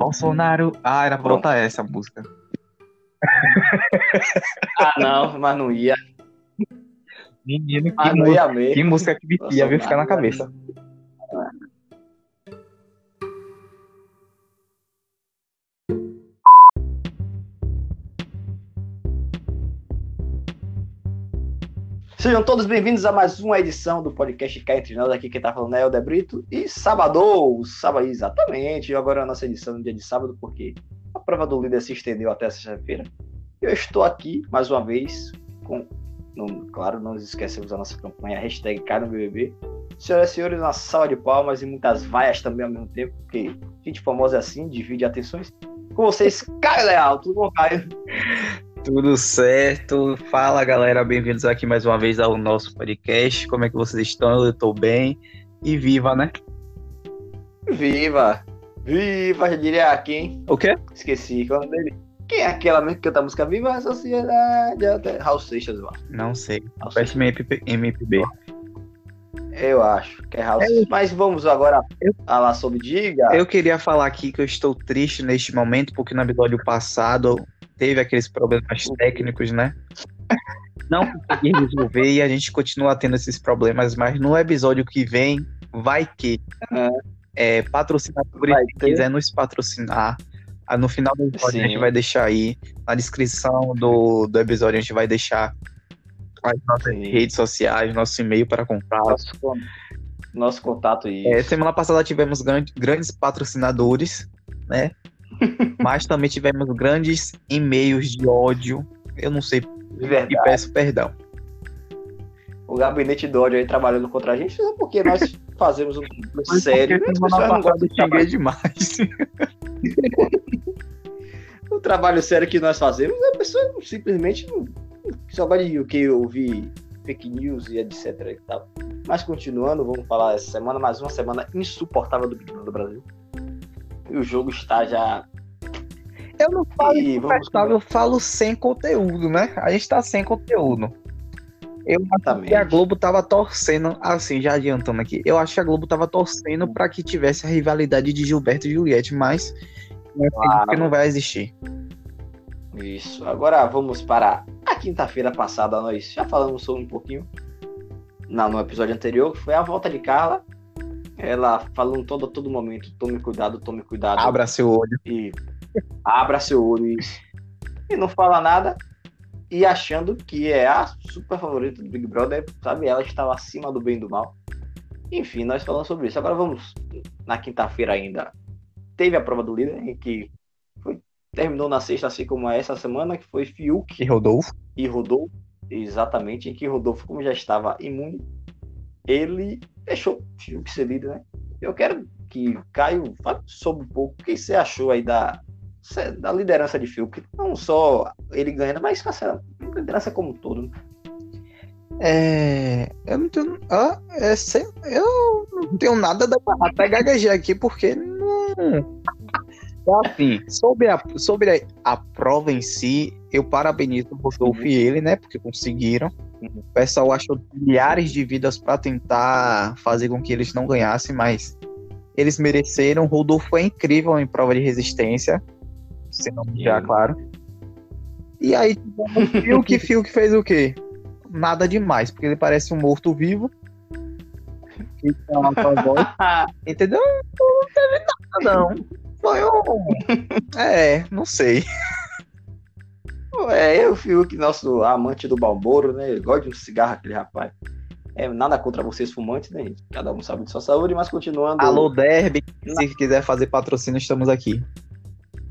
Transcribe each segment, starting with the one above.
Bolsonaro. Ah, era pra botar essa música. Ah, não, mas não ia. Menino, que, Mas não música, ia mesmo. que música que viu? Ficar na cabeça. Sejam todos bem-vindos a mais uma edição do podcast Cá Entre Nós. Aqui quem tá falando é o Brito. E sábado, sábado, exatamente. Agora é a nossa edição no dia de sábado, porque a prova do líder se estendeu até sexta-feira. Eu estou aqui, mais uma vez, com... claro, não esquecemos a nossa campanha, hashtag BBB. Senhoras e senhores, uma salva de palmas e muitas vaias também ao mesmo tempo, porque gente famosa é assim, divide atenções. Com vocês, Caio Leal. Tudo bom, Caio? Tudo certo. Fala, galera. Bem-vindos aqui mais uma vez ao nosso podcast. Como é que vocês estão? Eu tô bem. E viva, né? Viva! Viva, já diria quem? O quê? Esqueci qual é dele. Quem é aquela mesmo que canta a música Viva a Sociedade? até- Raul Seixas, eu acho. Não sei. Parece MP, MPB. Eu acho que é Raul Seixas. Mas vamos agora falar sobre Diga. Eu queria falar aqui que eu estou triste neste momento, porque no episódio passado teve aqueles problemas técnicos, né? Não consegui resolver e a gente continua tendo esses problemas, mas no episódio que vem, vai que é, patrocinadores Vai que quiser nos patrocinar. ah, No final do episódio a Sim. gente vai deixar aí, na descrição do, do episódio a gente vai deixar as nossas Sim. redes sociais, nosso e-mail para contato. Nosso, nosso contato aí. É, semana passada tivemos gran- grandes patrocinadores, né? Mas também tivemos grandes e-mails de ódio. Eu não sei de e verdade. peço perdão. O gabinete do ódio aí trabalhando contra a gente, só porque nós fazemos um trabalho sério. Porque As pessoas não gostam eu de xinguei demais. o trabalho sério que nós fazemos, a pessoa simplesmente não- só gosta de o que ouvir fake news e etc e tal. Mas continuando, vamos falar essa semana, mais uma semana insuportável do Big Brother do Brasil. E o jogo está já. Eu não falo E vamos- eu falo sem conteúdo, né? A gente tá sem conteúdo. Eu acho Exatamente. que a Globo tava torcendo, assim, já adiantando aqui, eu acho que a Globo tava torcendo pra que tivesse a rivalidade de Gilberto e Juliette, mas eu Claro. que não vai existir. Isso. Agora vamos para a quinta-feira passada. Nós já falamos sobre um pouquinho na, no episódio anterior, que foi a volta de Carla. Ela falando todo, a todo momento: tome cuidado, tome cuidado. Abra seu olho. e abra seu olho isso. e não fala nada e achando que é a super favorita do Big Brother, sabe? Ela estava acima do bem e do mal. Enfim, nós falamos sobre isso. Agora vamos na quinta-feira ainda. Teve a prova do líder em que foi- terminou na sexta, assim como essa semana, que foi Fiuk E Rodolfo? e Rodolfo, exatamente, em que Rodolfo, como já estava imune, ele deixou Fiuk ser líder, né? Eu quero que Caio fale sobre um pouco o que você achou aí da, da liderança de Fiuk. Não só ele ganhando, mas essa liderança como um todo. né? É. Eu não tenho. Ah, é, sei- eu não tenho nada da. Até gaguejei aqui porque não. É Assim, sobre a, sobre a, a prova em si, eu parabenizo o Rodolfo e ele, né? Porque conseguiram. O pessoal achou milhares de vidas pra tentar fazer com que eles não ganhassem, mas eles mereceram. O Rodolfo é incrível em prova de resistência. Se não já, claro. E aí, o Fiuk, Fiuk fez o quê? nada demais, porque ele parece um morto-vivo. Entendeu? Não teve nada, não. Foi um. É, não sei. É, eu, Fiuk, nosso amante do Balboro, né? Ele gosta de um cigarro, aquele rapaz. É, nada contra vocês fumantes, né? Cada um sabe de sua saúde, mas continuando. Alô, Derby, se quiser fazer patrocínio, estamos aqui.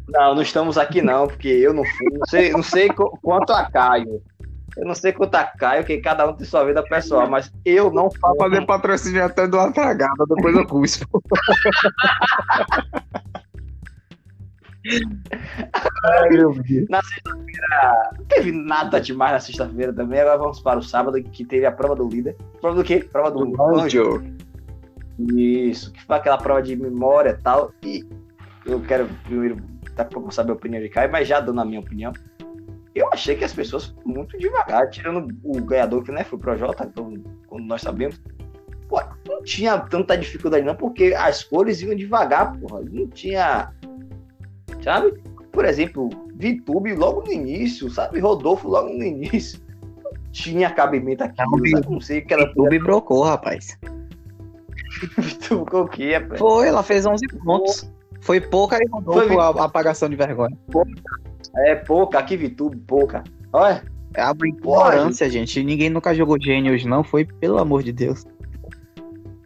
Não, não estamos aqui não, porque eu não fui. Não sei, não sei qu- quanto a Caio. Eu não sei quanto a Caio, que cada um tem sua vida pessoal, mas eu não Pra fazer patrocínio até do uma tragada, depois eu cuspo. Ai, meu Deus. Não teve nada demais na sexta-feira também. Agora vamos para o sábado, que teve a prova do líder. Prova do quê? Prova do anjo. Anjo. Isso, que foi aquela prova de memória e tal. E eu quero primeiro, saber a opinião de Caio, mas já dando a minha opinião. Eu achei que as pessoas foram muito devagar, tirando o ganhador que né, foi o Projota, então, como nós sabemos. Pô, não tinha tanta dificuldade não, porque as cores iam devagar, porra. Não tinha sabe? Por exemplo, Vitube logo no início, sabe? Rodolfo logo no início. Tinha cabimento aqui. Não, não sei o que ela. Vitube brocou, rapaz. Vitube o quê, rapaz? Foi, ela fez 11 pontos. Foi pouca e Rodolfo Foi, a apagação de vergonha. Pouca. É pouca, aqui Vitube, pouca. Olha. É a ignorância, gente. Ninguém nunca jogou Gênios, não. Foi, pelo amor de Deus.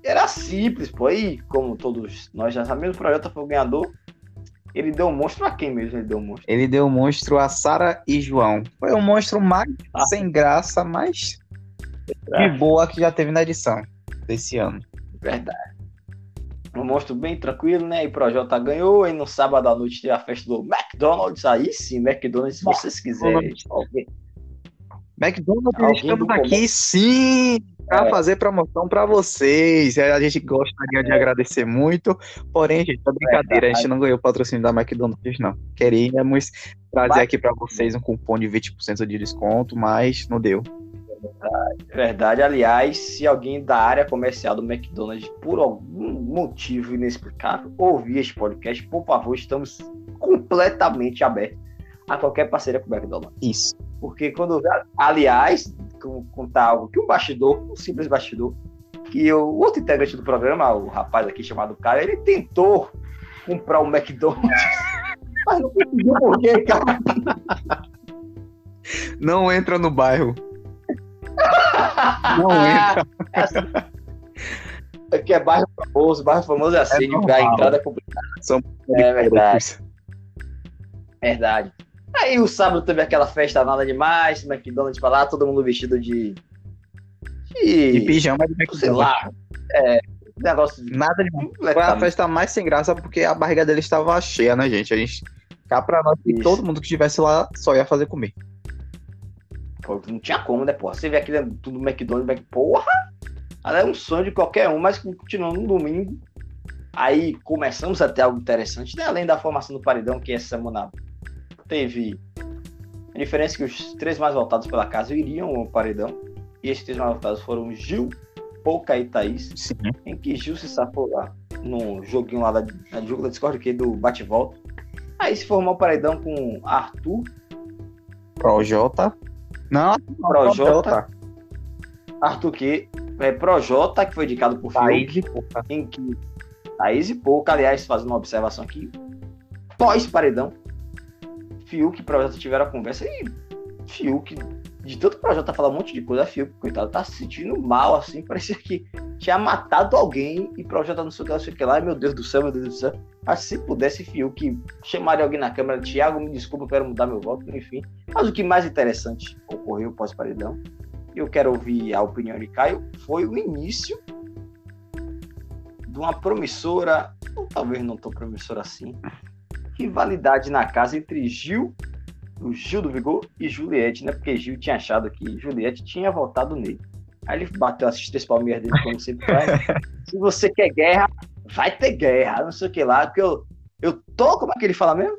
Era simples, pô. Aí, como todos nós já sabemos, o projeto foi o ganhador. Ele deu um monstro a quem mesmo ele deu um monstro? Ele deu um monstro a Sara e João. Foi um monstro mais ah. sem graça, mas de boa que já teve na edição desse ano. Verdade. Um monstro bem tranquilo, né? E o Projota ganhou. E no sábado à noite teve a festa do McDonald's. Aí sim, McDonald's, se vocês quiserem. McDonald's, estamos aqui sim para é. fazer promoção para vocês. A gente gostaria é. de agradecer muito, porém, gente, é brincadeira, a gente não ganhou o patrocínio da McDonald's, não. Queríamos trazer aqui para vocês um cupom de 20% de desconto, mas não deu. Verdade, verdade. Aliás, se alguém da área comercial do McDonald's, por algum motivo inexplicável, ouvir este podcast, por favor, estamos completamente abertos a qualquer parceria com o McDonald's. Isso. Porque quando. Aliás, contar algo que um bastidor, um simples bastidor, que o outro integrante do programa, o rapaz aqui chamado Cara, ele tentou comprar um McDonald's, mas não conseguiu por quê, cara? Não entra no bairro. Não entra. É assim. Aqui é bairro famoso, bairro famoso é assim, é a entrada é complicada. São é verdade. Verdade. Aí o sábado teve aquela festa nada demais, McDonald's pra lá, todo mundo vestido de. de, de pijama de McDonald's. Sei lá. É, negócio de. Nada demais. Foi a festa mais sem graça porque a barriga dele estava cheia, né, gente? A gente. Cá pra nós e todo mundo que estivesse lá só ia fazer comer. Pô, não tinha como, né, porra? Você vê aquilo tudo McDonald's, porra! Ela é um sonho de qualquer um, mas continuando no domingo. Aí começamos a ter algo interessante, né? Além da formação do paredão, que é essa semana teve a diferença é que os três mais votados pela casa iriam ao paredão. E esses três mais votados foram Gil, Pouca e Thaís. Sim. Em que Gil se safou lá no joguinho lá da, jogo da Discord, que é do bate-volta. Aí se formou o paredão com Arthur. Projota. Não, Projota. Arthur que é Projota, que foi indicado por Thaís e Pouca. Em que Thaís e Pouca, aliás, fazendo uma observação aqui. Pós-paredão, Fiuk e Projota tiveram a conversa e Fiuk, de tanto Projota falar um monte de coisa, Fiuk, coitado, tá se sentindo mal, assim, parecia que tinha matado alguém e Projota não sei o que, não sei o que lá, meu Deus do céu, meu Deus do céu. Mas se pudesse Fiuk chamaria alguém na câmera, Thiago, me desculpa, eu quero mudar meu voto, enfim. Mas o que mais interessante ocorreu pós-paredão, e eu quero ouvir a opinião de Caio, foi o início de uma promissora, ou talvez não tão promissora assim, rivalidade na casa entre Gil, o Gil do Vigor, e Juliette, né? Porque Gil tinha achado que Juliette tinha votado nele. Aí ele bateu as três palmeiras dele, como sempre faz. Se você quer guerra, vai ter guerra, não sei o que lá. Porque eu, eu tô, como é que ele fala mesmo?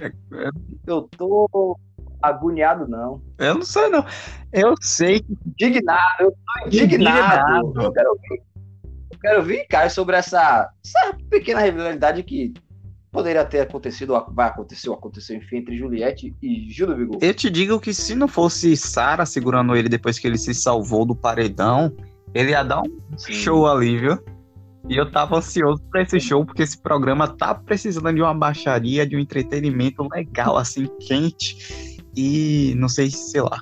É, é. Eu tô agoniado, não. Eu não sei, não. Eu sei. Indignado, eu tô indignado. indignado. Eu quero ouvir. Eu quero ouvir, Caio, sobre essa, essa pequena rivalidade que poderia ter acontecido, vai acontecer, aconteceu, enfim, entre Juliette e Gil do Vigor. Eu te digo que se não fosse Sara segurando ele depois que ele se salvou do paredão, ele ia dar um Sim. show ali, viu? E eu tava ansioso pra esse show, porque esse programa tá precisando de uma baixaria, de um entretenimento legal, assim, quente. E não sei, sei lá.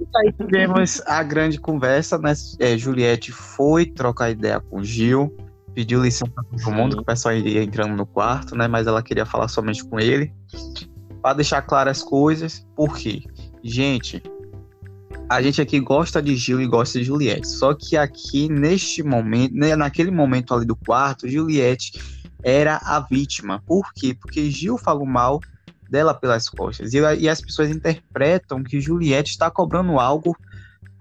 E aí tivemos a grande conversa, né? É, Juliette foi trocar ideia com Gil pediu licença para todo mundo, que o pessoal ia entrando no quarto, né? Mas ela queria falar somente com ele. Para deixar claras as coisas, por quê? Gente, a gente aqui gosta de Gil e gosta de Juliette. Só que aqui, neste momento, né, naquele momento ali do quarto, Juliette era a vítima. Por quê? Porque Gil falou mal dela pelas costas. E, e as pessoas interpretam que Juliette está cobrando algo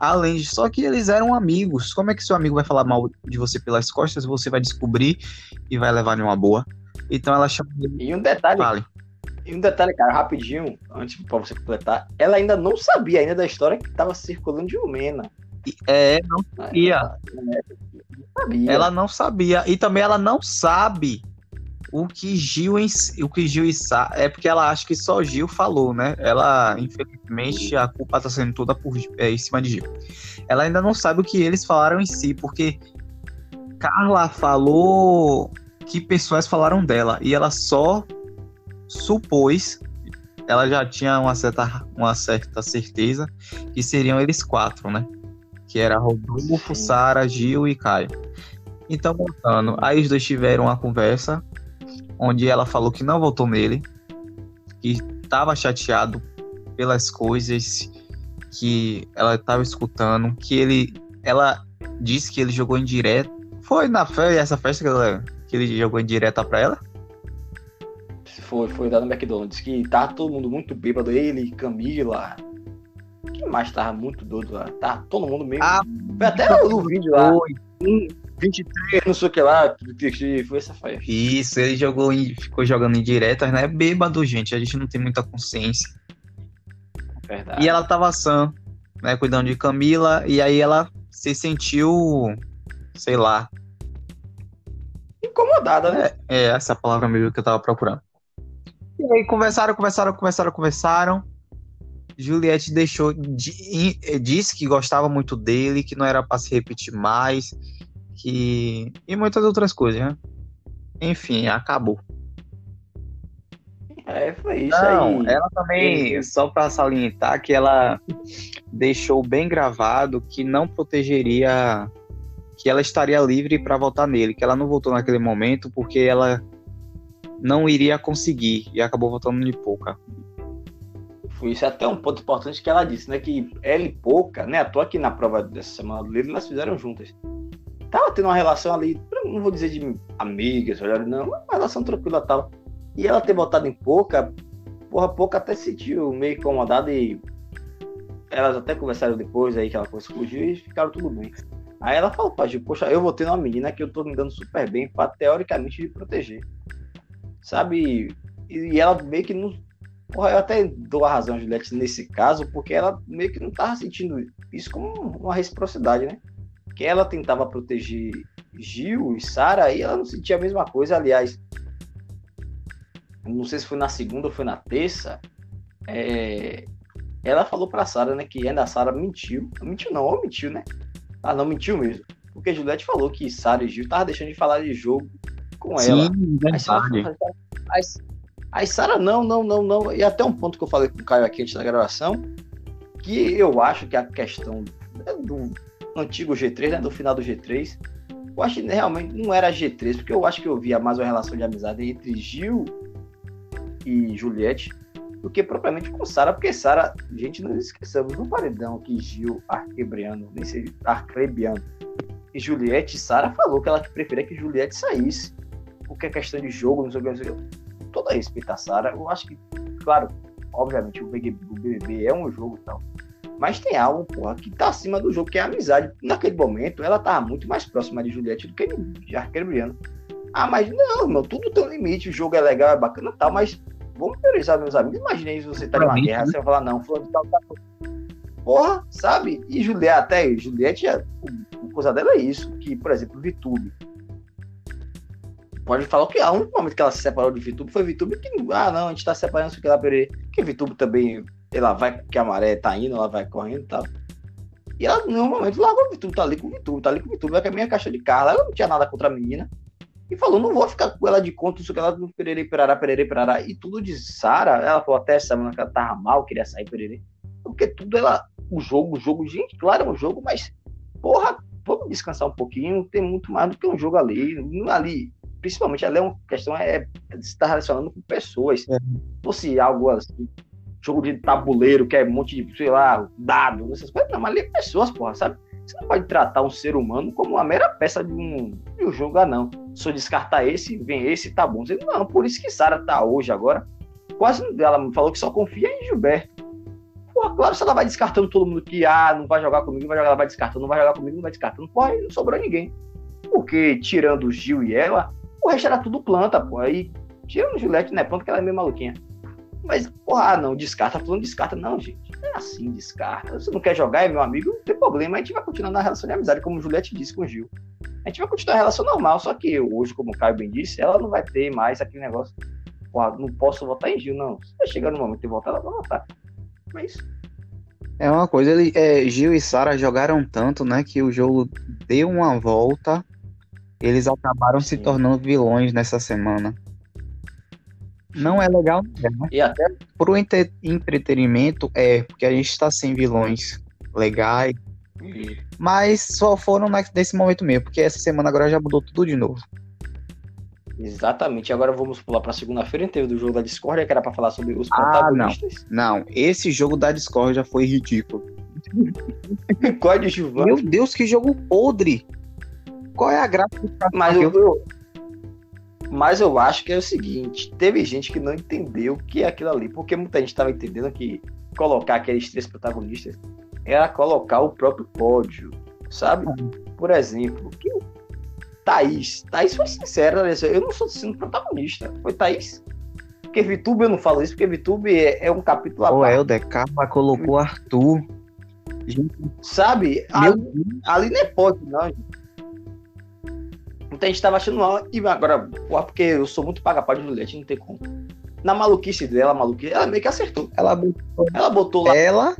além de só que eles eram amigos. Como é que seu amigo vai falar mal de você pelas costas? Você vai descobrir e vai levar numa boa. Então ela chama. E um detalhe. E um detalhe, cara, rapidinho, antes para você completar, ela ainda não sabia ainda da história que estava circulando de Lumena. É, sabia. É, não sabia. Ela não sabia. E também ela não sabe o que Gil em, o que Gil e Sara é porque ela acha que só Gil falou, né? Ela, infelizmente, a culpa tá sendo toda por, é, em cima de Gil. Ela ainda não sabe o que eles falaram em si, porque Carla falou que pessoas falaram dela e ela só supôs, ela já tinha uma certa, uma certa certeza que seriam eles quatro, né? Que era Rodolfo, Sara, Gil e Caio. Então, voltando, aí os dois tiveram uma conversa onde ela falou que não votou nele, que estava chateado pelas coisas que ela estava escutando, que ele, ela disse que ele jogou em direto. Foi na festa, essa festa que, ela, que ele jogou em direta para ela? Foi, foi lá no McDonald's, que tava todo mundo muito bêbado, ele, Camila. Quem mais tava muito doido lá? Tava todo mundo meio. Ah, foi até no vídeo lá. Foi. 23, não sei o que lá, foi essa festa. Isso, ele jogou ficou jogando em diretas, né? Bêbado, gente, a gente não tem muita consciência. Verdade. E ela tava sã, né, cuidando de Camila, e aí ela se sentiu, sei lá. Incomodada, né? É, é essa palavra mesmo que eu tava procurando. E aí conversaram, conversaram, conversaram, conversaram. Juliette deixou, disse que gostava muito dele, que não era para se repetir mais, que e muitas outras coisas, né? Enfim, acabou. É, foi isso Não, aí. ela também, só para salientar que ela deixou bem gravado que não protegeria que ela estaria livre para votar nele, que ela não votou naquele momento porque ela não iria conseguir e acabou votando de pouca. Foi isso até um ponto importante que ela disse, né? Que ela e pouca, né? Tô aqui na prova dessa semana do livro, elas fizeram juntas tava tendo uma relação ali, não vou dizer de amigas, não, uma relação tranquila tal. E ela ter botado em pouca, porra, pouca até se sentiu meio incomodada e elas até conversaram depois aí que ela com o e ficaram tudo bem. Aí ela falou pra Gil, poxa, eu vou ter uma menina que eu tô me dando super bem pra teoricamente me proteger. Sabe? E ela meio que não. Porra, eu até dou a razão, Juliette, nesse caso, porque ela meio que não tava sentindo isso como uma reciprocidade, né? Que ela tentava proteger Gil e Sara, aí ela não sentia a mesma coisa. Aliás, não sei se foi na segunda ou foi na terça, é, ela falou pra Sara, né, que ainda a Sara mentiu. Mentiu não, ou mentiu, né? Ah, não mentiu mesmo. Porque Juliette falou que Sara e Gil estavam deixando de falar de jogo com Sim, ela. Verdade. Aí Sara, não, não, não, não. E até um ponto que eu falei com o Caio aqui antes da gravação, que eu acho que a questão do, antigo G3, né, do final do G3. Eu acho que realmente não era G3, porque eu acho que eu via mais uma relação de amizade entre Gil e Juliette do que propriamente com Sara, porque Sara, gente, não esqueçamos no paredão que Gil, Arquebriano, nem sei, Arcrebiano e Juliette, Sara falou que ela preferia que Juliette saísse, porque é questão de jogo, não sei o que, não sei o que. Toda respeito a Sara, eu acho que, claro, obviamente o BBB é um jogo e tal, mas tem algo, porra, que tá acima do jogo, que é a amizade. Naquele momento, ela tava muito mais próxima de Juliette do que de Arqueiro Briano. Ah, mas não, meu, tudo tem um limite, o jogo é legal, é bacana e tal, mas vamos priorizar meus amigos. Imaginem se você tá numa guerra, né? você vai falar, não, fulano tal, tal. Porra, sabe? E Juliette, até Juliette, a, a coisa dela é isso, que, por exemplo, Vitube. Pode falar que ah, o único momento que ela se separou de Vitube foi Vitube que, ah, não, a gente tá separando isso aqui lá, peraí. Que Vitube também ela vai que a maré tá indo, ela vai correndo e tal. E ela, no momento, largou o Vitor, tá ali com o Vitor, tá ali com o Vitor, vai que a minha caixa de carro. Ela não tinha nada contra a menina. E falou, não vou ficar com ela de conta, isso que ela não pererei, perará, pererei, perará. E tudo de Sara, ela falou até essa semana que ela tava mal, queria sair, pererei. Porque tudo ela, o jogo, o jogo, gente, claro, é um jogo, mas, porra, vamos descansar um pouquinho, tem muito mais do que um jogo ali. Ali, principalmente, ali é uma questão, é, é de estar relacionando com pessoas. É. Fosse algo assim, jogo de tabuleiro, que é um monte de, sei lá, dados, essas coisas. Não, mas ali é pessoas, porra, sabe? Você não pode tratar um ser humano como uma mera peça de um, de um jogo, ah, não. Eu descartar esse, vem esse, tá bom. Você, não, por isso que Sara tá hoje agora. Quase ela falou que só confia em Gilberto. Porra, claro, se ela vai descartando todo mundo que, ah, não vai jogar comigo, vai jogar, ela vai descartando, não vai jogar comigo, não vai descartando. Porra, não sobrou ninguém. Porque, tirando o Gil e ela, o resto era tudo planta, pô. Aí, tirando o Juliette, né? Planta que ela é meio maluquinha. Mas, porra, ah, não, descarta, falando descarta. Não, gente, não é assim, descarta. Você não quer jogar, é meu amigo, não tem problema, a gente vai continuar na relação de amizade, como Juliette disse com o Gil. a gente vai continuar a relação normal, só que hoje, como o Caio bem disse, ela não vai ter mais aquele negócio, Pô, não posso votar em Gil, não. Se chegar no momento de votar, ela vai votar. Mas É uma coisa, ele, é, Gil e Sara jogaram tanto, né, que o jogo deu uma volta. Eles acabaram se Sim. tornando vilões nessa semana. Não é legal, né? E até Pro entre- entretenimento é, porque a gente tá sem vilões legais, mas só foram nesse momento mesmo, porque essa semana agora já mudou tudo de novo. Exatamente. Agora vamos pular para segunda-feira inteira do jogo da Discord, que era para falar sobre os Ah, não. protagonistas. Não, esse jogo da Discord já foi ridículo. Coadjuvante. Meu Deus, que jogo podre! Qual é a graça de ficar Mas eu, eu- mas eu acho que é o seguinte: teve gente que não entendeu o que é aquilo ali, porque muita gente estava entendendo que colocar aqueles três protagonistas era colocar o próprio pódio, sabe? Por exemplo, que o Thaís. Thaís foi sincera, né? eu não sou sendo protagonista, foi Thaís. Porque VTube eu não falo isso, porque VTube é, é um capítulo à O Helder, Carla colocou Arthur. Gente, sabe? Ali, ali não é pódio, não. gente. Muita gente tava achando mal, e agora, porra, porque eu sou muito paga-pau de Juliette, não tem como. Na maluquice dela, maluquice, ela meio que acertou. ela botou Ela botou lá ela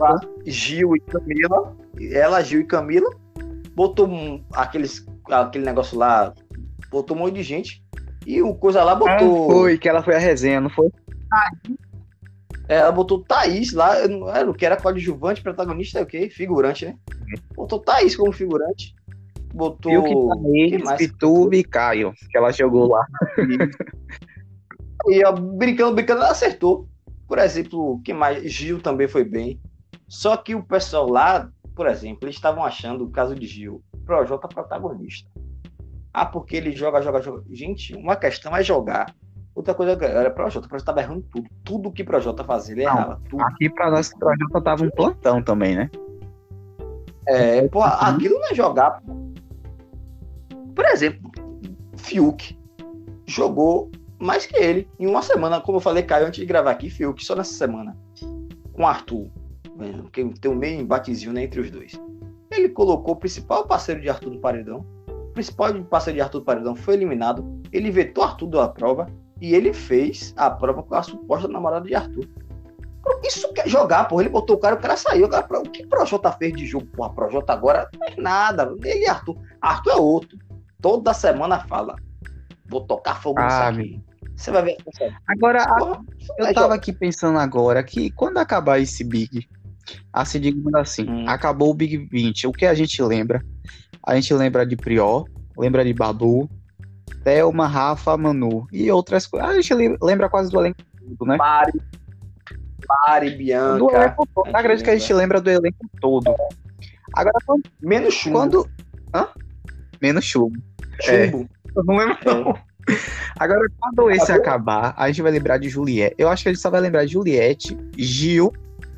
lá Gil e Camila, ela, Gil e Camila, botou um- aqueles, aquele negócio lá, botou um monte de gente, e o coisa lá botou. Foi, que ela foi a resenha, não foi? É, ela botou Thaís lá, eu não era o que era coadjuvante, protagonista, é o quê? Figurante, né? Botou Thaís como figurante. Botou. Que tá mais? Pitube e Caio, que ela jogou lá. E ó, brincando, brincando, ela acertou. Por exemplo, quem mais? Gil também foi bem. Só que o pessoal lá, por exemplo, eles estavam achando o caso de Gil, Projota protagonista. Ah, porque ele joga, joga, joga. Gente, uma questão é jogar. Outra coisa era Projota. O Projota tava errando tudo. Tudo que Projota fazia, ele Não. errava. Tudo. Aqui pra nós, o Projota tava um plantão também, né? É, pô, aquilo não é jogar. pô. Por exemplo, Fiuk jogou mais que ele em uma semana, como eu falei, Caio, antes de gravar aqui, Fiuk só nessa semana, com Arthur, né, porque tem um meio embatezinho né, entre os dois. Ele colocou o principal parceiro de Arthur no paredão, o principal parceiro de Arthur no paredão foi eliminado, ele vetou Arthur da prova e ele fez a prova com a suposta namorada de Arthur. Isso quer jogar, porra. Ele botou o cara, o cara saiu. O, cara, o que Projota fez de jogo? Porra, Projota agora não é nada. Ele e Arthur. Arthur é outro. Toda semana fala. Vou tocar fogo nisso Ah, aqui. Você vai ver. Agora, Porra, eu é tava aqui pensando agora que quando acabar esse Big, assim, digamos assim, Hum. acabou o Big 20, o que a gente lembra? A gente lembra de Prior, lembra de Babu, Thelma, Rafa, Manu e outras coisas. A gente lem- lembra quase do elenco todo, né? Mari, Mari, Do Bianca. elenco todo. Acredito que a gente lembra do elenco todo. Agora, quando. Menos chumbo. quando... Hã? Menos chumbo. é. Chumbo. Eu não lembro, não. Agora, quando esse Acabou? acabar, a gente vai lembrar de Juliette. Eu acho que a gente só vai lembrar de Juliette, Gil,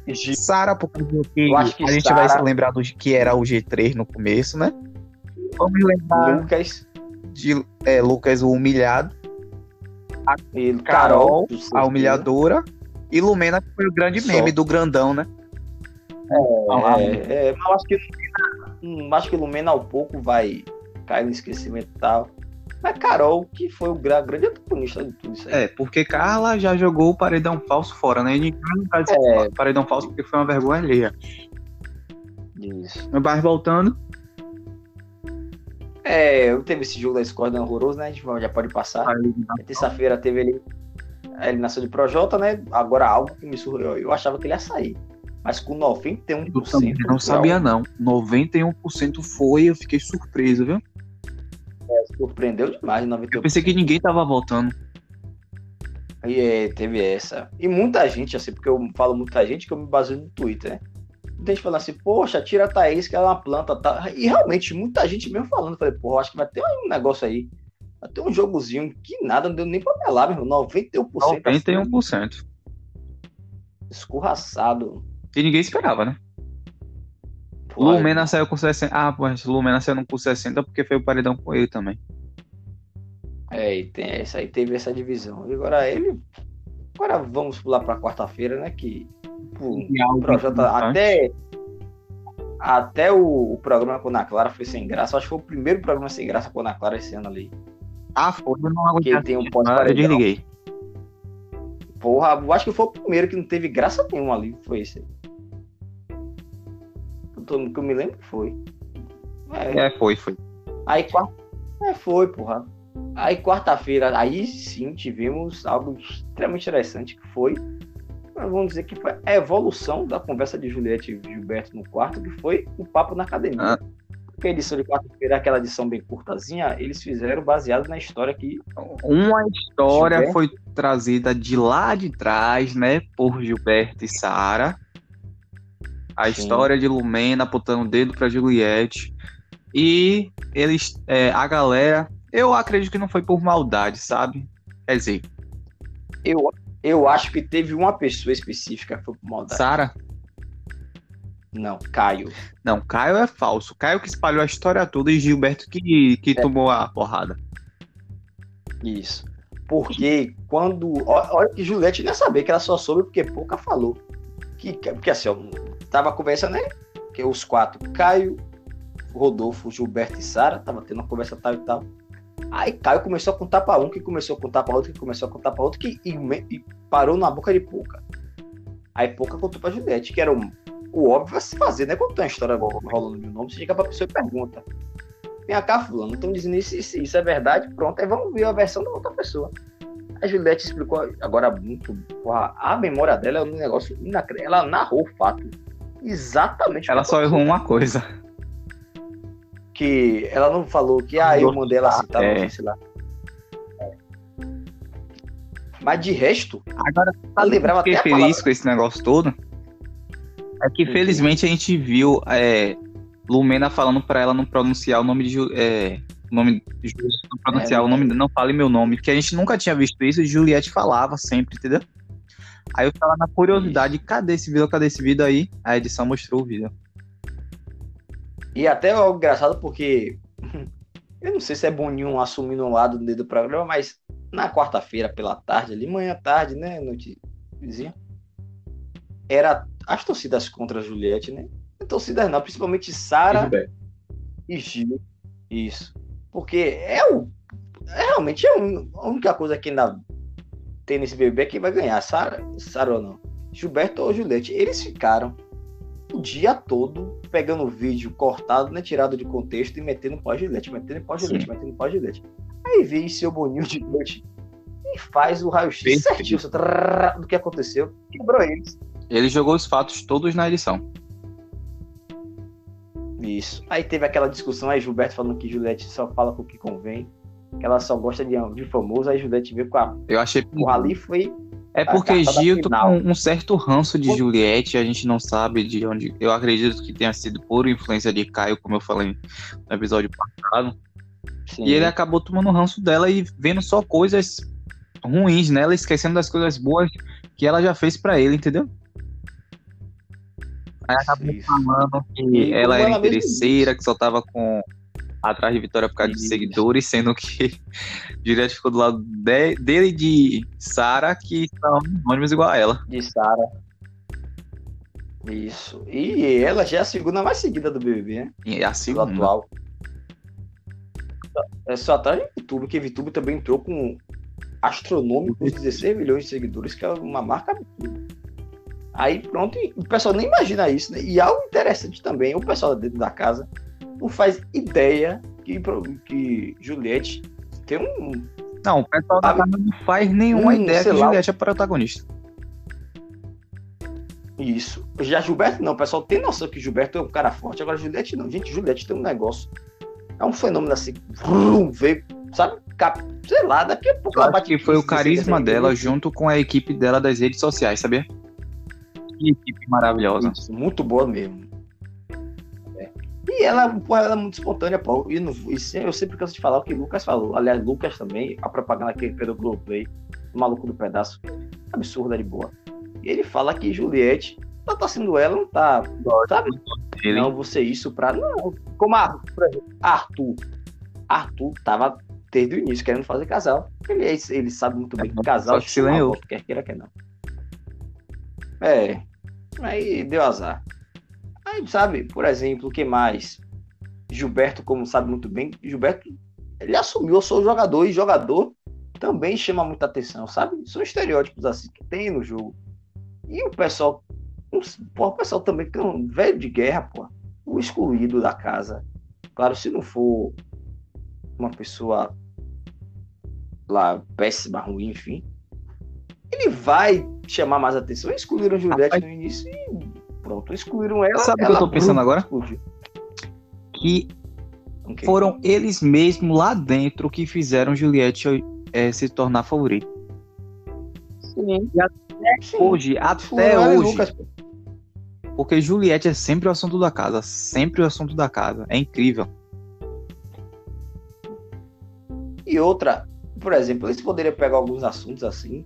Gil. Sara, porque que Eu acho que a gente vai se lembrar do que era o G3 no começo, né? Vamos lembrar Lucas. de é, Lucas, o humilhado, E Carol, Carol. a humilhadora, e Lumena, que foi o grande Só. meme do grandão, né? Ah, É, é, mas eu acho que hum, acho que Lumena ao pouco vai cair no esquecimento e tal. Mas Carol, que foi o gra- grande antagonista de tudo isso aí. É, porque Carla já jogou o paredão falso fora, né? E ninguém desse É. paredão falso porque foi uma vergonha alheia. Isso. Mas voltando, É, teve esse jogo da Discord horroroso, né? A gente já pode passar. Terça-feira teve ele a eliminação de Projota, né? Agora algo que me surpreendeu. Eu achava que ele ia sair. Mas com 91%. eu não sabia não. 91% foi, eu fiquei surpreso, viu? Surpreendeu demais, 91%. Eu pensei que ninguém tava voltando. E é, teve essa. E muita gente, assim, porque eu falo muita gente que eu me baseio no Twitter, né? Muita gente falando assim, poxa, tira a Thaís, que ela é uma planta, tá? E realmente, muita gente mesmo falando. Eu Falei, porra, acho que vai ter um negócio aí. Vai ter um jogozinho que nada, não deu nem pra pelar, meu irmão. 91%. 91%. Escorraçado. E ninguém esperava, né? Pô, Lumena saiu com 60. Ah, mas Lumena saiu com 60 porque foi o paredão com ele também. É, e tem essa aí, teve essa divisão. E agora ele. Agora vamos pular pra quarta-feira, né? Que pô, o Projota até. até o, o, programa com a Ana Clara foi sem graça. Acho que foi o primeiro programa sem graça com a Ana Clara esse ano ali. Ah, foi, eu não aguentei. Que tem um pós Eu desliguei. Porra, eu acho que foi o primeiro que não teve graça nenhuma ali. Foi esse aí. Todo que eu me lembro foi. É, é foi, foi. Aí quarta. É, foi, porra. Aí quarta-feira, aí sim tivemos algo extremamente interessante que foi vamos dizer que foi a evolução da conversa de Juliette e Gilberto no quarto, que foi o papo na academia. Ah. Porque a edição de quarta-feira, aquela edição bem curtazinha, eles fizeram baseado na história que. Uma história Gilberto... foi trazida de lá de trás, né, por Gilberto e Sara. A Sim. história de Lumena apontando o dedo para Juliette. E eles, é, a galera, eu acredito que não foi por maldade, sabe? Quer dizer, eu eu acho que teve uma pessoa específica que foi por maldade. Sara? Não, Caio. Não, Caio é falso. Caio que espalhou a história toda e Gilberto que, que é. tomou a porrada. Isso. Porque quando. Olha que Juliette nem sabia que ela só soube porque pouca falou. Que, porque assim, ó, tava conversando, né? Que os quatro, Caio, Rodolfo, Gilberto e Sara, tava tendo uma conversa tal e tal. Aí Caio começou a contar para um, que começou a contar para outro, que começou a contar para outro, que e, e, parou na boca de Pouca. Aí Pouca contou para Juliette, que era o, o óbvio a se fazer, né? Quando tem uma história rolando de nome, você chega pra pessoa e pergunta. Vem cá, fulano, estão dizendo isso, isso, isso é verdade, pronto, aí vamos ver a versão da outra pessoa. A Juliette explicou agora muito, porra, a memória dela é um negócio inacreditável. Ela narrou o fato exatamente. Ela só errou uma coisa que ela não falou que ah, eu mandei ela citar, é. não sei lá. Mas de resto, agora ela lembrava fiquei até feliz com esse negócio todo. É que felizmente a gente viu é, Lumena falando para ela não pronunciar o nome de é, nome de não pronunciar é, o nome, não fale meu nome, porque a gente nunca tinha visto isso e Juliette falava sempre, entendeu? Aí eu tava na curiosidade, isso. cadê esse vídeo? Cadê esse vídeo aí? A edição mostrou o vídeo. E até é algo engraçado porque eu não sei se é Boninho assumindo um lado do programa, mas na quarta-feira pela tarde, ali, manhã tarde, né, noite vizinha, era as torcidas contra a Juliette, né? Torcidas não, principalmente Sara e Gil. Isso. Porque é o. É, realmente é um, a única coisa que ainda tem nesse bebê que vai ganhar. Sara, Sara ou não. Gilberto ou Juliette. Eles ficaram o dia todo pegando vídeo cortado, né, tirado de contexto e metendo pós-gilete, metendo pós-gilete, metendo pós-gilete. Aí vem seu Boninho de noite e faz o raio-x certinho do que aconteceu, quebrou eles. Ele jogou os fatos todos na edição. Isso. Aí teve aquela discussão aí, Gilberto falando que Juliette só fala com o que convém, que ela só gosta de, de famoso, aí Juliette veio com a. Eu achei. O ali foi é porque Gil com um certo ranço de Juliette, a gente não sabe de onde. Eu acredito que tenha sido por influência de Caio, como eu falei no episódio passado. Sim. E ele acabou tomando ranço dela e vendo só coisas ruins nela, esquecendo das coisas boas que ela já fez para ele, entendeu? Aí acabou falando que e ela era interesseira, que só tava com atrás de Vitória por causa de seguidores, sendo que Juliette ficou do lado de, dele de Sara, que são anônimos igual a ela. De Sara. Isso. E ela já é a segunda mais seguida do BBB, né? E é a segunda. Do atual. É só atrás de VTube, que VTube também entrou com astronômicos 16 milhões de seguidores, que é uma marca absurda. Aí pronto, o pessoal nem imagina isso, né? E algo interessante também, o pessoal dentro da casa não faz ideia que, que Juliette tem um. Não, o pessoal da não faz nenhuma um, ideia que lá, Juliette é protagonista. Isso. Já Gilberto não, o pessoal tem noção que Gilberto é um cara forte, agora Juliette não. Gente, Juliette tem um negócio. É um fenômeno assim, vrum, veio, sabe? Sei lá, daqui a pouco ela bate. que foi o carisma dela junto com a equipe dela das redes sociais, sabia? Que equipe maravilhosa. Isso, muito boa mesmo. E ela, pô, ela é muito espontânea, pô. E, no, e eu sempre canso de falar o que Lucas falou. Aliás, Lucas também, a propaganda que ele fez do Globoplay, o maluco do pedaço, absurda de boa. E ele fala que Juliette tá torcendo ela, não tá, sabe? Não, você isso pra. Não, como a, Arthur. Arthur tava desde o início querendo fazer casal. Ele, é ele sabe muito bem que casal se ganhou. Quer queira, quer não. É. Aí deu azar. Sabe, por exemplo, o que mais? Gilberto, como sabe muito bem, Gilberto, ele assumiu, eu sou jogador, e jogador também chama muita atenção, sabe? São estereótipos assim que tem no jogo. E o pessoal, o pessoal também que é um velho de guerra, pô, o excluído da casa. Claro, se não for uma pessoa lá péssima, ruim, enfim, ele vai chamar mais atenção. Excluíram Juliette no início e pronto, excluíram ela. Sabe o que eu tô pensando agora? Explodiu. Que okay. foram eles mesmos lá dentro que fizeram Juliette é, se tornar favorita. Sim. E até Sim. hoje, até hoje. Lucas. Porque Juliette é sempre o assunto da casa, sempre o assunto da casa. É incrível. E outra, por exemplo, eles poderiam pegar alguns assuntos assim,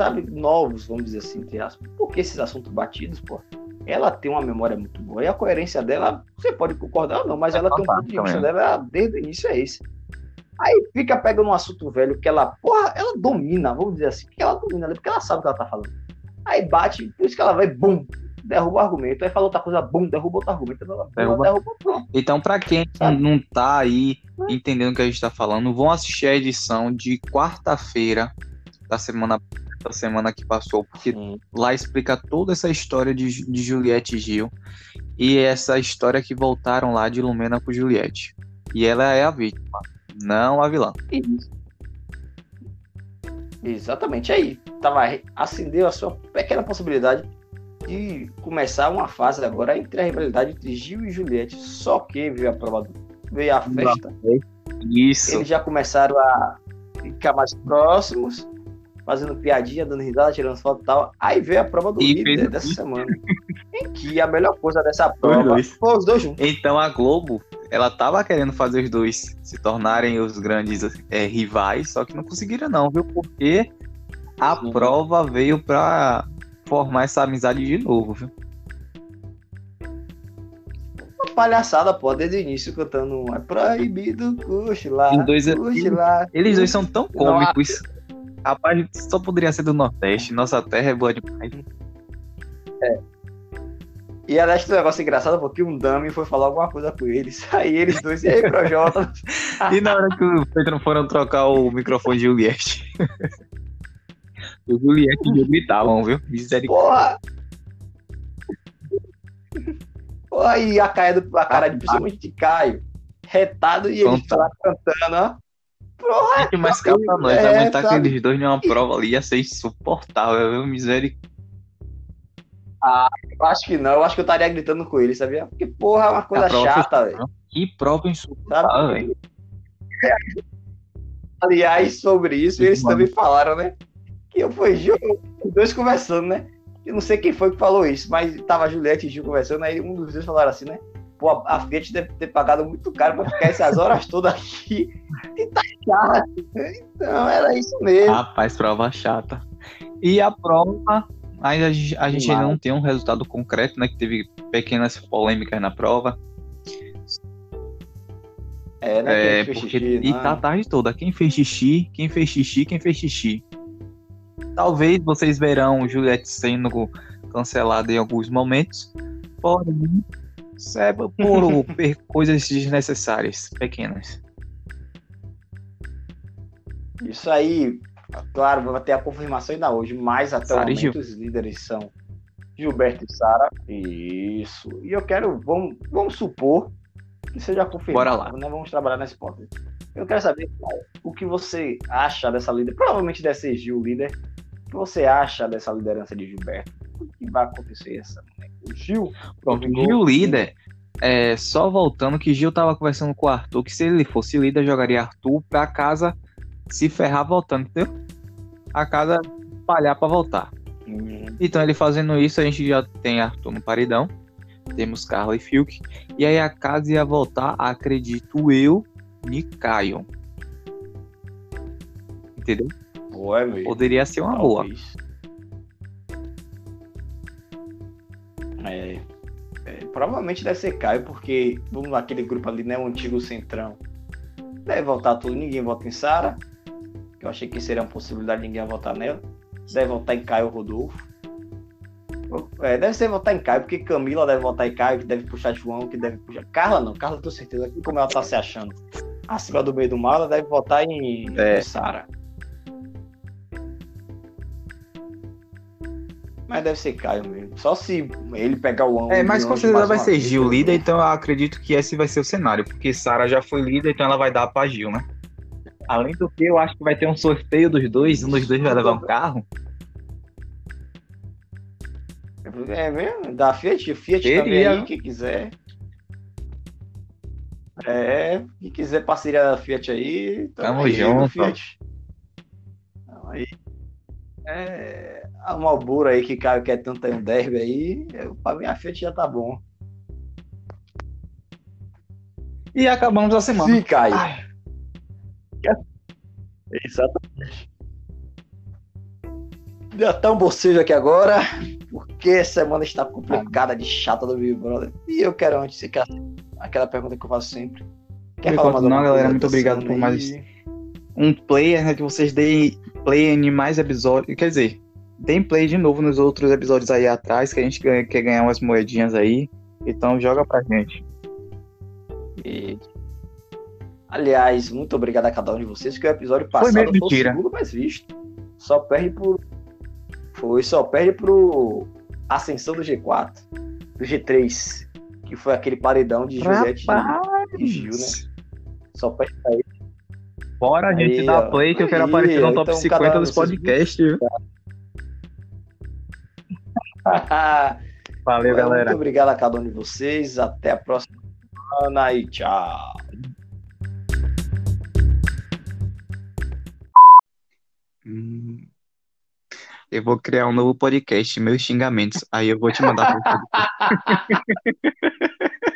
sabe, novos, vamos dizer assim, entre aspas. Porque esses assuntos batidos, pô, ela tem uma memória muito boa. E a coerência dela, você pode concordar ou não, mas é ela tem um ponto de vista dela desde o início é esse. Aí fica pegando um assunto velho que ela, porra, ela domina, vamos dizer assim, que ela domina porque ela sabe o que ela tá falando. Aí bate, por isso que ela vai, bum, derruba o argumento. Aí fala outra coisa, bum, derruba outro argumento. Ela, derruba. derruba pronto. Então, pra quem sabe? não tá aí entendendo o que a gente tá falando, vão assistir a edição de quarta-feira da semana da semana que passou, porque Sim. lá explica toda essa história de, de Juliette e Gil e essa história que voltaram lá de Lumena com Juliette. E ela é a vítima, não a vilã. Isso. Exatamente. Aí, tava, acendeu a sua pequena possibilidade de começar uma fase agora entre a rivalidade entre Gil e Juliette. Só que veio a prova veio a festa. Isso. Eles já começaram a ficar mais próximos fazendo piadinha, dando risada, tirando foto e tal. Aí veio a prova do e líder dessa semana. em que a melhor coisa dessa prova foi os dois juntos. Então a Globo, ela tava querendo fazer os dois se tornarem os grandes é, rivais, só que não conseguiram não, viu? Porque a Sim. prova veio pra formar essa amizade de novo, viu? Uma palhaçada, pô, desde o início cantando é proibido, cochilar, lá, dois, lá. Eles dois são tão cômicos. Não, Rapaz, só poderia ser do Nordeste. Nossa terra é boa demais. É. E aliás, um negócio engraçado porque um dummy foi falar alguma coisa com eles. Aí eles dois, e aí, Projota? e na hora que o Pedro foram trocar o microfone de Juliette. o Juliette e o gritavam, viu? Misericórdia. Porra! Porra, e a cara, do, a cara de principalmente de Caio. Retado e ele lá cantando, ó. Porra, que mais cá pra nós, é, aguentar sabe? aqueles dois numa prova ali ia ser insuportável, viu? Misericórdia. Ah, eu acho que não, eu acho que eu estaria gritando com ele, sabia? Porque, porra, é uma coisa chata, velho. Que prova insuportável, velho. Aliás, sobre isso, eles também falaram, né? Que eu fui Gil, os dois conversando, né? Eu não sei quem foi que falou isso, mas tava Juliette e Gil conversando, aí um dos dois falaram assim, né? Pô, a Fiat deve ter pagado muito caro para ficar essas horas todas aqui. E tá chato. Então, era isso mesmo. Rapaz, prova chata. E a prova, ainda a gente, a gente ainda não tem um resultado concreto, né? Que teve pequenas polêmicas na prova. É, né? É, porque, xixi, e tá a tarde toda. Quem fez xixi, quem fez xixi, quem fez xixi. Talvez vocês verão Juliette sendo cancelada em alguns momentos. Porém, é por coisas desnecessárias, pequenas. Isso aí, claro, vai ter a confirmação ainda hoje, mas até Sara o momento os líderes são Gilberto e Sara. Isso. E eu quero, vamos, vamos supor que seja confirmado. Bora lá. Né? Vamos trabalhar nesse ponto. Eu quero saber o que você acha dessa líder. Provavelmente deve ser Gil o líder. O que você acha dessa liderança de Gilberto? O que vai acontecer essa? Gil. Pronto, o Gil líder. É, só voltando que Gil tava conversando com o Arthur que se ele fosse líder, jogaria Arthur pra casa se ferrar voltando, entendeu? A casa espalhar pra voltar. Uhum. Então ele fazendo isso, a gente já tem Arthur no paredão. Temos Carla e Fiuk. E aí a casa ia voltar, acredito eu, de Caio. Entendeu? Boa, Poderia ser uma Talvez. boa. Provavelmente deve ser Caio, porque vamos lá, aquele grupo ali, né? O antigo Centrão. Deve voltar tudo, ninguém vota em Sara. Eu achei que seria uma possibilidade ninguém votar nela. Deve votar em Caio Rodolfo. É, deve ser votar em Caio, porque Camila deve votar em Caio, que deve puxar João, que deve puxar. Carla não, Carla tenho certeza como ela tá se achando acima do meio do mal, ela deve votar em, É. em Sara. Mas deve ser Caio mesmo. Só se ele pegar o ângulo. É, mas com certeza vai ser Gil líder, então eu acredito que esse vai ser o cenário, porque Sara já foi líder, então ela vai dar pra Gil, né? Além do que, eu acho que vai ter um sorteio dos dois, um dos dois vai levar um carro. É mesmo? Da Fiat? Fiat Teria. também aí, quem quiser. É, quem quiser parceria da Fiat aí, Tamo aí, junto. Fiat. Aí, é, a Malboro aí que Caio quer tanto aí um derby aí, pra mim a Fiat já tá bom. E acabamos a semana. Sim, Caio. Ai, Exatamente. Deu até um bocejo aqui agora, porque a semana está complicada de chata do Big Brother. E eu quero antes aquela, aquela pergunta que eu faço sempre. Por enquanto mais não, galera, muito obrigado por mais- aí? um player, né? Que vocês deem play em mais episódios. Quer dizer, deem play de novo nos outros episódios aí atrás, que a gente ganha- quer ganhar umas moedinhas aí. Então joga pra gente. E- Aliás, muito obrigado a cada um de vocês, que o episódio passado mesmo, foi, o segundo mais visto. Só perde por. Foi, só perde pro Ascensão do G4, do G3, que foi aquele paredão de Juliette e Gil, né? Só perde pra ele. Bora a gente Aí, dar ó. play que eu quero Aí, aparecer no top então, 50 cada um dos podcasts. Valeu, Muito galera. obrigado a cada um de vocês. Até a próxima semana e tchau. Hum. Eu vou criar um novo podcast, meus xingamentos. Aí eu vou te mandar. pro podcast.